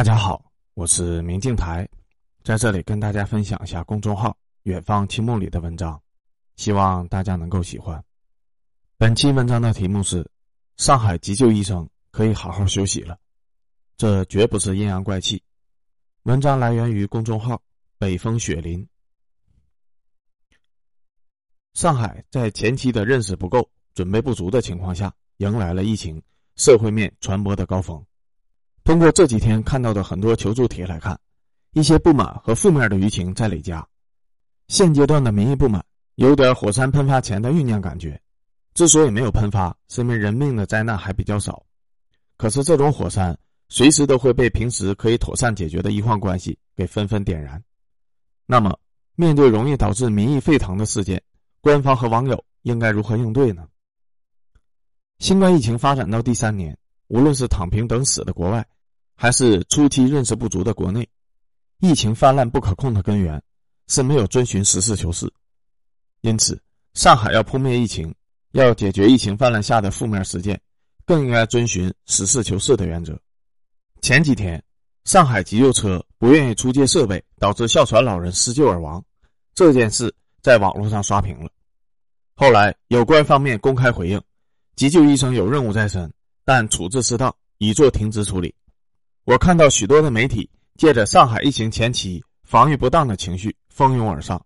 大家好，我是明镜台，在这里跟大家分享一下公众号“远方清梦”里的文章，希望大家能够喜欢。本期文章的题目是：上海急救医生可以好好休息了，这绝不是阴阳怪气。文章来源于公众号“北风雪林”。上海在前期的认识不够、准备不足的情况下，迎来了疫情社会面传播的高峰。通过这几天看到的很多求助帖来看，一些不满和负面的舆情在累加。现阶段的民意不满有点火山喷发前的酝酿感觉。之所以没有喷发，是因为人命的灾难还比较少。可是这种火山随时都会被平时可以妥善解决的医患关系给纷纷点燃。那么，面对容易导致民意沸腾的事件，官方和网友应该如何应对呢？新冠疫情发展到第三年。无论是躺平等死的国外，还是初期认识不足的国内，疫情泛滥不可控的根源是没有遵循实事求是。因此，上海要扑灭疫情，要解决疫情泛滥下的负面事件，更应该遵循实事求是的原则。前几天，上海急救车不愿意出借设备，导致哮喘老人施救而亡，这件事在网络上刷屏了。后来，有关方面公开回应，急救医生有任务在身。但处置失当，已做停职处理。我看到许多的媒体借着上海疫情前期防御不当的情绪蜂拥而上，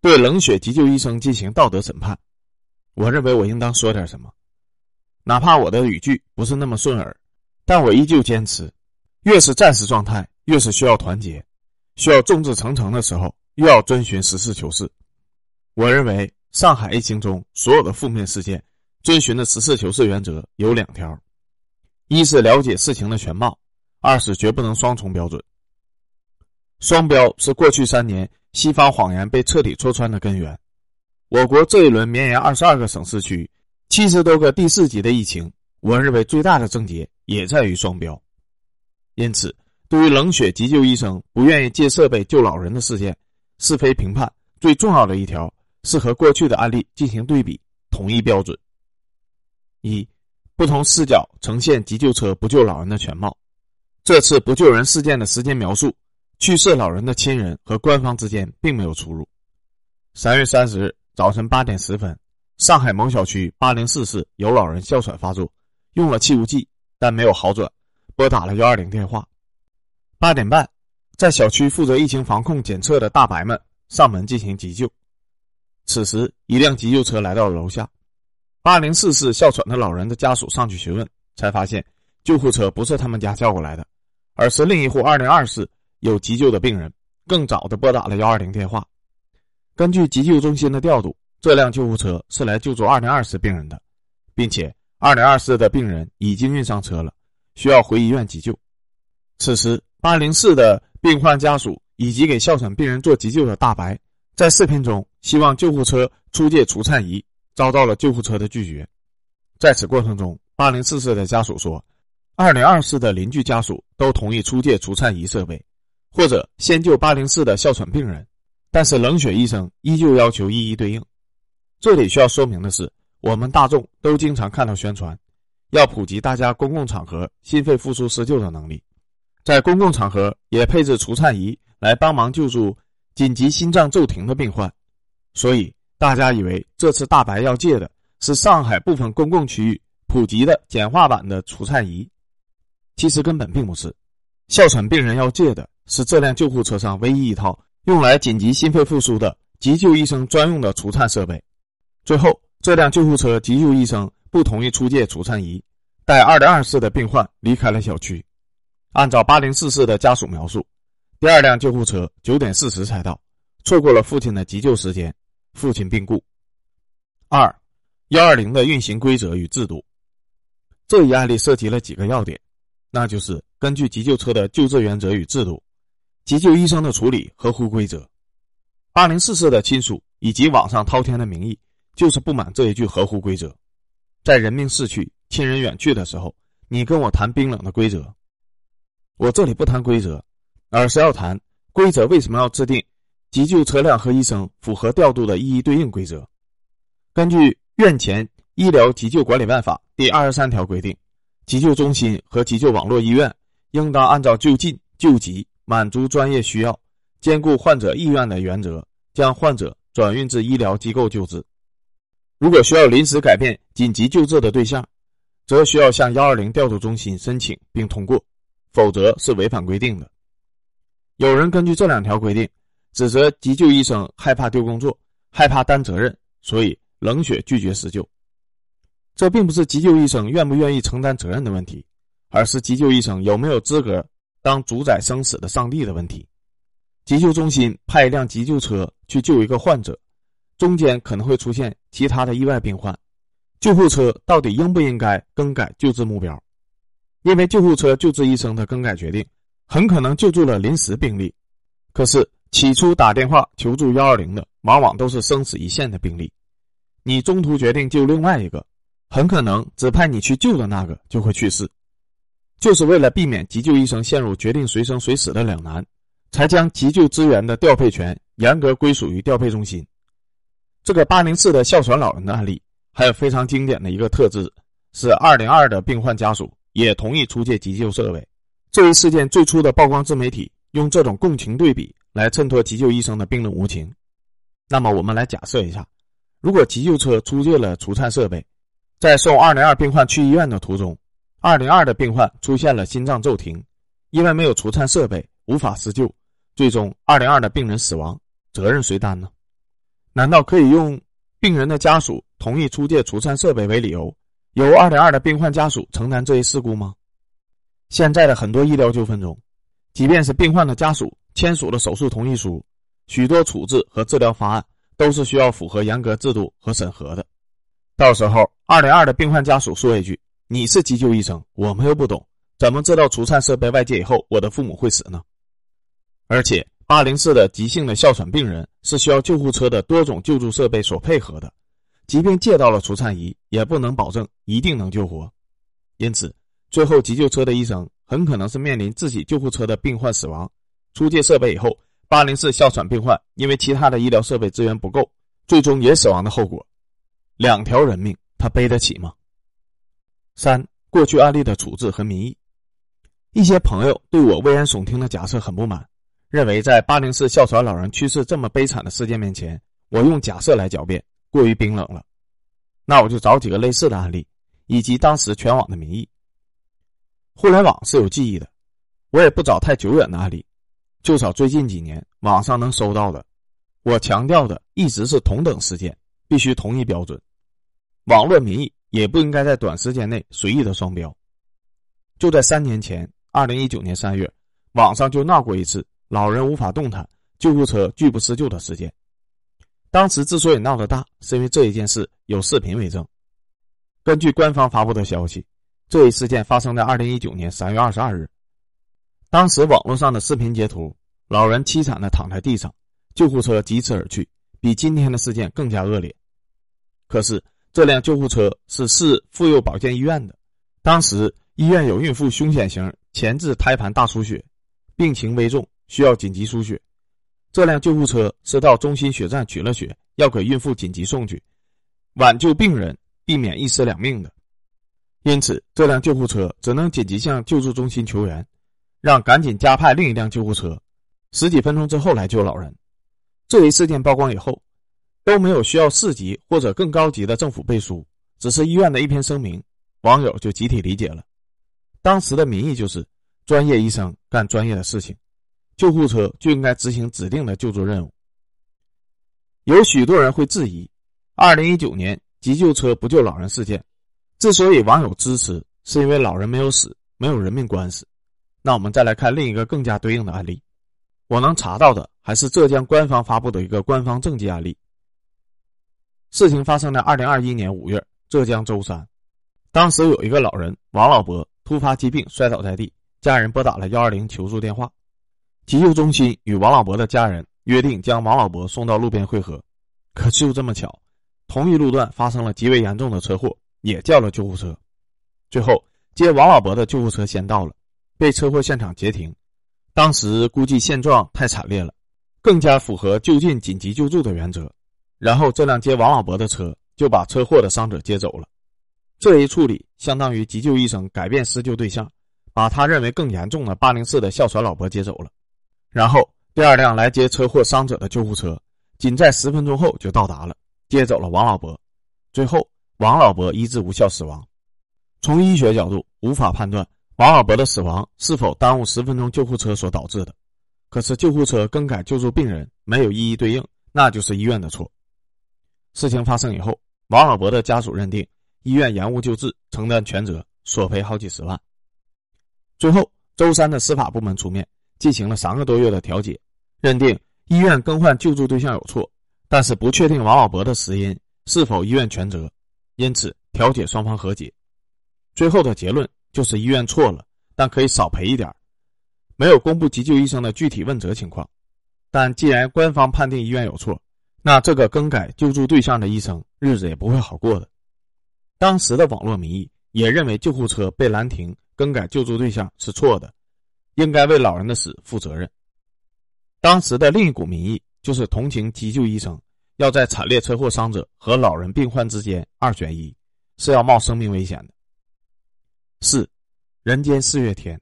对冷血急救医生进行道德审判。我认为我应当说点什么，哪怕我的语句不是那么顺耳，但我依旧坚持：越是战时状态，越是需要团结，需要众志成城的时候，又要遵循实事求是。我认为上海疫情中所有的负面事件，遵循的实事求是原则有两条。一是了解事情的全貌，二是绝不能双重标准。双标是过去三年西方谎言被彻底戳穿的根源。我国这一轮绵延二十二个省市区、七十多个第四级的疫情，我认为最大的症结也在于双标。因此，对于冷血急救医生不愿意借设备救老人的事件，是非评判最重要的一条是和过去的案例进行对比，统一标准。一。不同视角呈现急救车不救老人的全貌。这次不救人事件的时间描述，去世老人的亲人和官方之间并没有出入。三月三十日早晨八点十分，上海某小区八零四室有老人哮喘发作，用了气雾剂，但没有好转，拨打了幺二零电话。八点半，在小区负责疫情防控检测的大白们上门进行急救。此时，一辆急救车来到了楼下。八零四室哮喘的老人的家属上去询问，才发现救护车不是他们家叫过来的，而是另一户二零二室有急救的病人，更早的拨打了幺二零电话。根据急救中心的调度，这辆救护车是来救助二零二室病人的，并且二零二室的病人已经运上车了，需要回医院急救。此时，八零四的病患家属以及给哮喘病人做急救的大白，在视频中希望救护车出借除颤仪。遭到了救护车的拒绝，在此过程中，八零四室的家属说，二零二室的邻居家属都同意出借除颤仪设备，或者先救八零四的哮喘病人，但是冷血医生依旧要求一一对应。这里需要说明的是，我们大众都经常看到宣传，要普及大家公共场合心肺复苏施救的能力，在公共场合也配置除颤仪来帮忙救助紧急心脏骤停的病患，所以。大家以为这次大白要借的是上海部分公共区域普及的简化版的除颤仪，其实根本并不是。哮喘病人要借的是这辆救护车上唯一一套用来紧急心肺复苏的急救医生专用的除颤设备。最后，这辆救护车急救医生不同意出借除颤仪，带二零二室的病患离开了小区。按照八零四室的家属描述，第二辆救护车九点四十才到，错过了父亲的急救时间。父亲病故。二，幺二零的运行规则与制度。这一案例涉及了几个要点，那就是根据急救车的救治原则与制度，急救医生的处理合乎规则。八零四室的亲属以及网上滔天的民意，就是不满这一句合乎规则。在人命逝去、亲人远去的时候，你跟我谈冰冷的规则，我这里不谈规则，而是要谈规则为什么要制定。急救车辆和医生符合调度的一一对应规则。根据《院前医疗急救管理办法》第二十三条规定，急救中心和急救网络医院应当按照就近救急、满足专业需要、兼顾患者意愿的原则，将患者转运至医疗机构救治。如果需要临时改变紧急救治的对象，则需要向幺二零调度中心申请并通过，否则是违反规定的。有人根据这两条规定，指责急救医生害怕丢工作、害怕担责任，所以冷血拒绝施救。这并不是急救医生愿不愿意承担责任的问题，而是急救医生有没有资格当主宰生死的上帝的问题。急救中心派一辆急救车去救一个患者。中间可能会出现其他的意外病患，救护车到底应不应该更改救治目标？因为救护车救治医生的更改决定，很可能救助了临时病例。可是起初打电话求助幺二零的，往往都是生死一线的病例。你中途决定救另外一个，很可能只派你去救的那个就会去世。就是为了避免急救医生陷入决定谁生谁死的两难，才将急救资源的调配权严格归属于调配中心。这个八零四的哮喘老人的案例，还有非常经典的一个特质，是二零二的病患家属也同意出借急救设备。这一事件最初的曝光自媒体用这种共情对比来衬托急救医生的冰冷无情。那么我们来假设一下，如果急救车出借了除颤设备，在送二零二病患去医院的途中，二零二的病患出现了心脏骤停，因为没有除颤设备无法施救，最终二零二的病人死亡，责任谁担呢？难道可以用病人的家属同意出借除颤设备为理由，由二零二的病患家属承担这一事故吗？现在的很多医疗纠纷中，即便是病患的家属签署了手术同意书，许多处置和治疗方案都是需要符合严格制度和审核的。到时候二零二的病患家属说一句：“你是急救医生，我们又不懂，怎么知道除颤设备外借以后我的父母会死呢？”而且。八零四的急性的哮喘病人是需要救护车的多种救助设备所配合的，即便借到了除颤仪，也不能保证一定能救活。因此，最后急救车的医生很可能是面临自己救护车的病患死亡，出借设备以后，八零四哮喘病患因为其他的医疗设备资源不够，最终也死亡的后果。两条人命，他背得起吗？三、过去案例的处置和民意，一些朋友对我危言耸听的假设很不满。认为在八零四哮喘老人去世这么悲惨的事件面前，我用假设来狡辩过于冰冷了。那我就找几个类似的案例，以及当时全网的民意。互联网是有记忆的，我也不找太久远的案例，就找最近几年网上能搜到的。我强调的一直是同等事件必须同一标准，网络民意也不应该在短时间内随意的双标。就在三年前，二零一九年三月，网上就闹过一次。老人无法动弹，救护车拒不施救的事件。当时之所以闹得大，是因为这一件事有视频为证。根据官方发布的消息，这一事件发生在二零一九年三月二十二日。当时网络上的视频截图，老人凄惨的躺在地上，救护车疾驰而去，比今天的事件更加恶劣。可是这辆救护车是市妇幼保健医院的，当时医院有孕妇凶险型前置胎盘大出血，病情危重。需要紧急输血，这辆救护车是到中心血站取了血，要给孕妇紧急送去，挽救病人，避免一尸两命的。因此，这辆救护车只能紧急向救助中心求援，让赶紧加派另一辆救护车，十几分钟之后来救老人。这一事件曝光以后，都没有需要市级或者更高级的政府背书，只是医院的一篇声明，网友就集体理解了。当时的民意就是：专业医生干专业的事情。救护车就应该执行指定的救助任务。有许多人会质疑，二零一九年急救车不救老人事件，之所以网友支持，是因为老人没有死，没有人命官司。那我们再来看另一个更加对应的案例，我能查到的还是浙江官方发布的一个官方政绩案例。事情发生在二零二一年五月，浙江舟山，当时有一个老人王老伯突发疾病摔倒在地，家人拨打了幺二零求助电话。急救中心与王老伯的家人约定将王老伯送到路边汇合，可就这么巧，同一路段发生了极为严重的车祸，也叫了救护车。最后接王老伯的救护车先到了，被车祸现场截停。当时估计现状太惨烈了，更加符合就近紧急救助的原则。然后这辆接王老伯的车就把车祸的伤者接走了。这一处理相当于急救医生改变施救对象，把他认为更严重的八零四的哮喘老伯接走了，然后第二辆来接车祸伤者的救护车，仅在十分钟后就到达了，接走了王老伯。最后，王老伯医治无效死亡。从医学角度，无法判断王老伯的死亡是否耽误十分钟救护车所导致的。可是救护车更改救助病人没有一一对应，那就是医院的错。事情发生以后，王老伯的家属认定医院延误救治，承担全责，索赔好几十万。最后，舟山的司法部门出面进行了三个多月的调解，认定医院更换救助对象有错，但是不确定王老伯的死因。是否医院全责？因此调解双方和解，最后的结论就是医院错了，但可以少赔一点没有公布急救医生的具体问责情况，但既然官方判定医院有错，那这个更改救助对象的医生日子也不会好过的。当时的网络民意也认为救护车被拦停更改救助对象是错的，应该为老人的死负责任。当时的另一股民意就是同情急救医生。要在惨烈车祸伤者和老人病患之间二选一，是要冒生命危险的。四，人间四月天，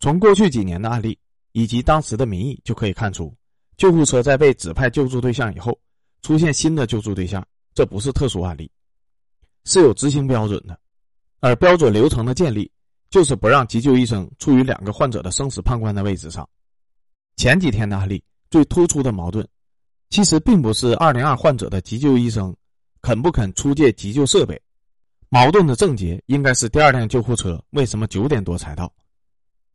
从过去几年的案例以及当时的民意就可以看出，救护车在被指派救助对象以后，出现新的救助对象，这不是特殊案例，是有执行标准的。而标准流程的建立，就是不让急救医生处于两个患者的生死判官的位置上。前几天的案例最突出的矛盾。其实并不是二零二患者的急救医生肯不肯出借急救设备，矛盾的症结应该是第二辆救护车为什么九点多才到。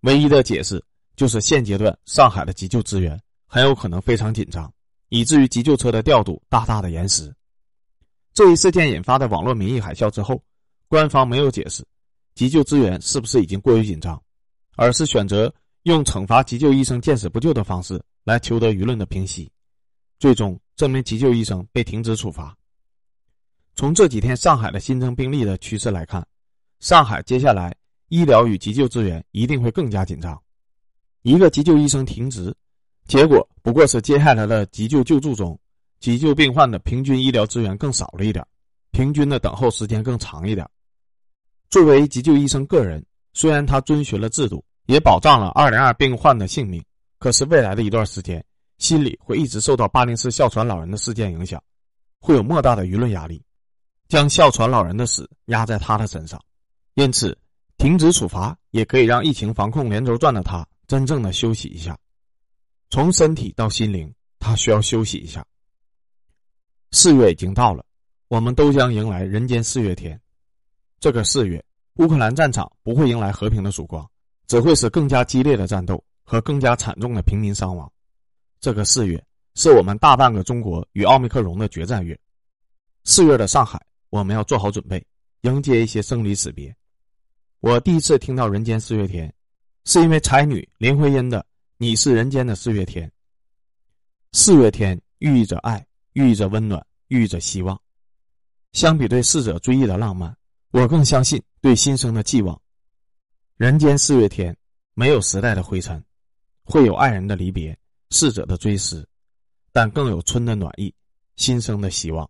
唯一的解释就是现阶段上海的急救资源很有可能非常紧张，以至于急救车的调度大大的延时。这一事件引发的网络民意海啸之后，官方没有解释急救资源是不是已经过于紧张，而是选择用惩罚急救医生见死不救的方式来求得舆论的平息。最终，这名急救医生被停职处罚。从这几天上海的新增病例的趋势来看，上海接下来医疗与急救资源一定会更加紧张。一个急救医生停职，结果不过是接下来的急救救助中，急救病患的平均医疗资源更少了一点，平均的等候时间更长一点。作为急救医生个人，虽然他遵循了制度，也保障了二零二病患的性命，可是未来的一段时间。心里会一直受到八零四哮喘老人的事件影响，会有莫大的舆论压力，将哮喘老人的死压在他的身上。因此，停止处罚也可以让疫情防控连轴转的他真正的休息一下，从身体到心灵，他需要休息一下。四月已经到了，我们都将迎来人间四月天。这个四月，乌克兰战场不会迎来和平的曙光，只会是更加激烈的战斗和更加惨重的平民伤亡。这个四月是我们大半个中国与奥密克戎的决战月。四月的上海，我们要做好准备，迎接一些生离死别。我第一次听到“人间四月天”，是因为才女林徽因的《你是人间的四月天》。四月天寓意着爱，寓意着温暖，寓意着希望。相比对逝者追忆的浪漫，我更相信对新生的寄望。人间四月天，没有时代的灰尘，会有爱人的离别。逝者的追思，但更有春的暖意，新生的希望。